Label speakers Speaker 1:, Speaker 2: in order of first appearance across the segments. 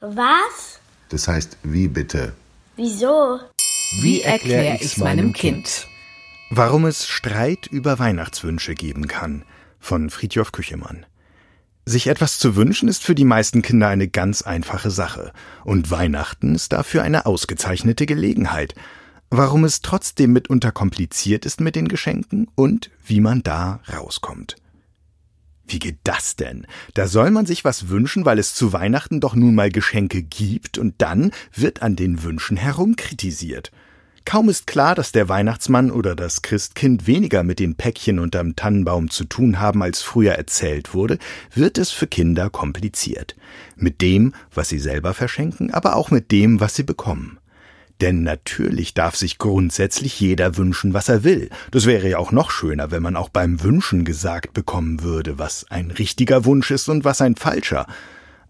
Speaker 1: Was?
Speaker 2: Das heißt, wie bitte?
Speaker 1: Wieso?
Speaker 3: Wie erkläre ich's meinem Kind?
Speaker 4: Warum es Streit über Weihnachtswünsche geben kann von Friedjof Küchemann. Sich etwas zu wünschen ist für die meisten Kinder eine ganz einfache Sache, und Weihnachten ist dafür eine ausgezeichnete Gelegenheit. Warum es trotzdem mitunter kompliziert ist mit den Geschenken und wie man da rauskommt. Wie geht das denn? Da soll man sich was wünschen, weil es zu Weihnachten doch nun mal Geschenke gibt, und dann wird an den Wünschen herumkritisiert. Kaum ist klar, dass der Weihnachtsmann oder das Christkind weniger mit den Päckchen unterm Tannenbaum zu tun haben, als früher erzählt wurde, wird es für Kinder kompliziert. Mit dem, was sie selber verschenken, aber auch mit dem, was sie bekommen. Denn natürlich darf sich grundsätzlich jeder wünschen, was er will. Das wäre ja auch noch schöner, wenn man auch beim Wünschen gesagt bekommen würde, was ein richtiger Wunsch ist und was ein falscher.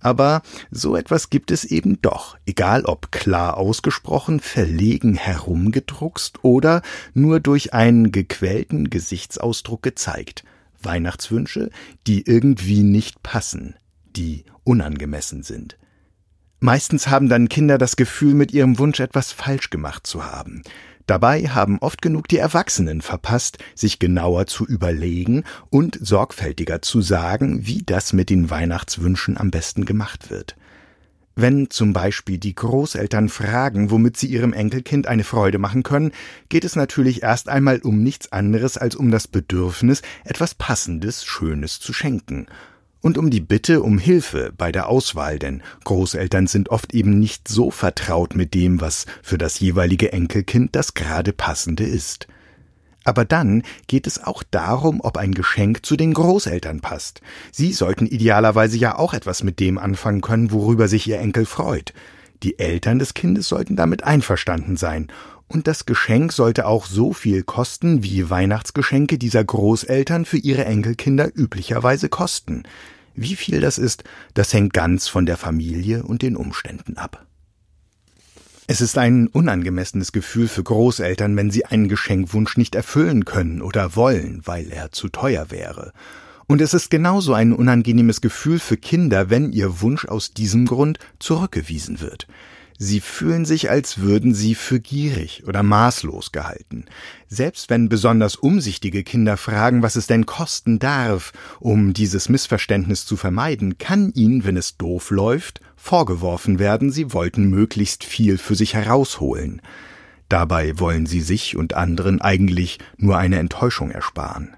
Speaker 4: Aber so etwas gibt es eben doch, egal ob klar ausgesprochen, verlegen herumgedruckst oder nur durch einen gequälten Gesichtsausdruck gezeigt. Weihnachtswünsche, die irgendwie nicht passen, die unangemessen sind. Meistens haben dann Kinder das Gefühl, mit ihrem Wunsch etwas falsch gemacht zu haben. Dabei haben oft genug die Erwachsenen verpasst, sich genauer zu überlegen und sorgfältiger zu sagen, wie das mit den Weihnachtswünschen am besten gemacht wird. Wenn zum Beispiel die Großeltern fragen, womit sie ihrem Enkelkind eine Freude machen können, geht es natürlich erst einmal um nichts anderes als um das Bedürfnis, etwas Passendes, Schönes zu schenken und um die Bitte um Hilfe bei der Auswahl, denn Großeltern sind oft eben nicht so vertraut mit dem, was für das jeweilige Enkelkind das gerade passende ist. Aber dann geht es auch darum, ob ein Geschenk zu den Großeltern passt. Sie sollten idealerweise ja auch etwas mit dem anfangen können, worüber sich ihr Enkel freut. Die Eltern des Kindes sollten damit einverstanden sein, und das Geschenk sollte auch so viel kosten, wie Weihnachtsgeschenke dieser Großeltern für ihre Enkelkinder üblicherweise kosten. Wie viel das ist, das hängt ganz von der Familie und den Umständen ab. Es ist ein unangemessenes Gefühl für Großeltern, wenn sie einen Geschenkwunsch nicht erfüllen können oder wollen, weil er zu teuer wäre. Und es ist genauso ein unangenehmes Gefühl für Kinder, wenn ihr Wunsch aus diesem Grund zurückgewiesen wird. Sie fühlen sich, als würden sie für gierig oder maßlos gehalten. Selbst wenn besonders umsichtige Kinder fragen, was es denn kosten darf, um dieses Missverständnis zu vermeiden, kann ihnen, wenn es doof läuft, vorgeworfen werden, sie wollten möglichst viel für sich herausholen. Dabei wollen sie sich und anderen eigentlich nur eine Enttäuschung ersparen.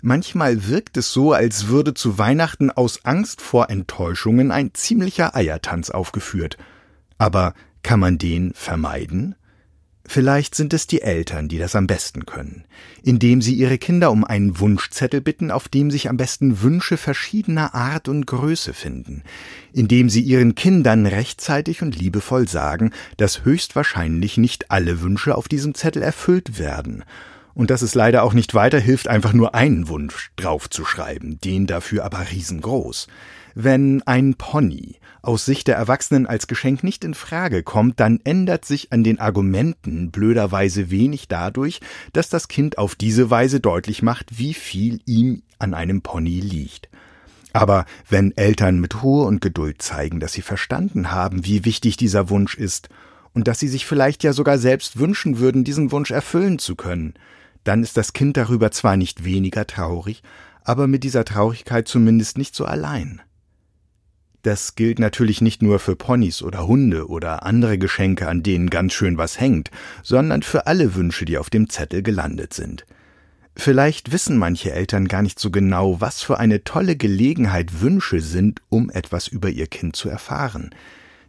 Speaker 4: Manchmal wirkt es so, als würde zu Weihnachten aus Angst vor Enttäuschungen ein ziemlicher Eiertanz aufgeführt – aber kann man den vermeiden? Vielleicht sind es die Eltern, die das am besten können, indem sie ihre Kinder um einen Wunschzettel bitten, auf dem sich am besten Wünsche verschiedener Art und Größe finden, indem sie ihren Kindern rechtzeitig und liebevoll sagen, dass höchstwahrscheinlich nicht alle Wünsche auf diesem Zettel erfüllt werden, und dass es leider auch nicht weiterhilft, einfach nur einen Wunsch draufzuschreiben, den dafür aber riesengroß. Wenn ein Pony aus Sicht der Erwachsenen als Geschenk nicht in Frage kommt, dann ändert sich an den Argumenten blöderweise wenig dadurch, dass das Kind auf diese Weise deutlich macht, wie viel ihm an einem Pony liegt. Aber wenn Eltern mit Ruhe und Geduld zeigen, dass sie verstanden haben, wie wichtig dieser Wunsch ist, und dass sie sich vielleicht ja sogar selbst wünschen würden, diesen Wunsch erfüllen zu können, dann ist das Kind darüber zwar nicht weniger traurig, aber mit dieser Traurigkeit zumindest nicht so allein. Das gilt natürlich nicht nur für Ponys oder Hunde oder andere Geschenke, an denen ganz schön was hängt, sondern für alle Wünsche, die auf dem Zettel gelandet sind. Vielleicht wissen manche Eltern gar nicht so genau, was für eine tolle Gelegenheit Wünsche sind, um etwas über ihr Kind zu erfahren.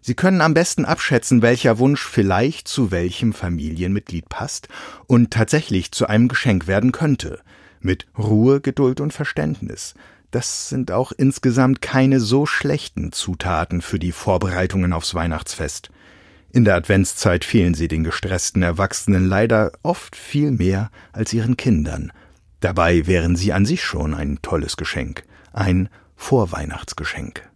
Speaker 4: Sie können am besten abschätzen, welcher Wunsch vielleicht zu welchem Familienmitglied passt und tatsächlich zu einem Geschenk werden könnte. Mit Ruhe, Geduld und Verständnis das sind auch insgesamt keine so schlechten Zutaten für die Vorbereitungen aufs Weihnachtsfest. In der Adventszeit fehlen sie den gestressten Erwachsenen leider oft viel mehr als ihren Kindern. Dabei wären sie an sich schon ein tolles Geschenk, ein Vorweihnachtsgeschenk.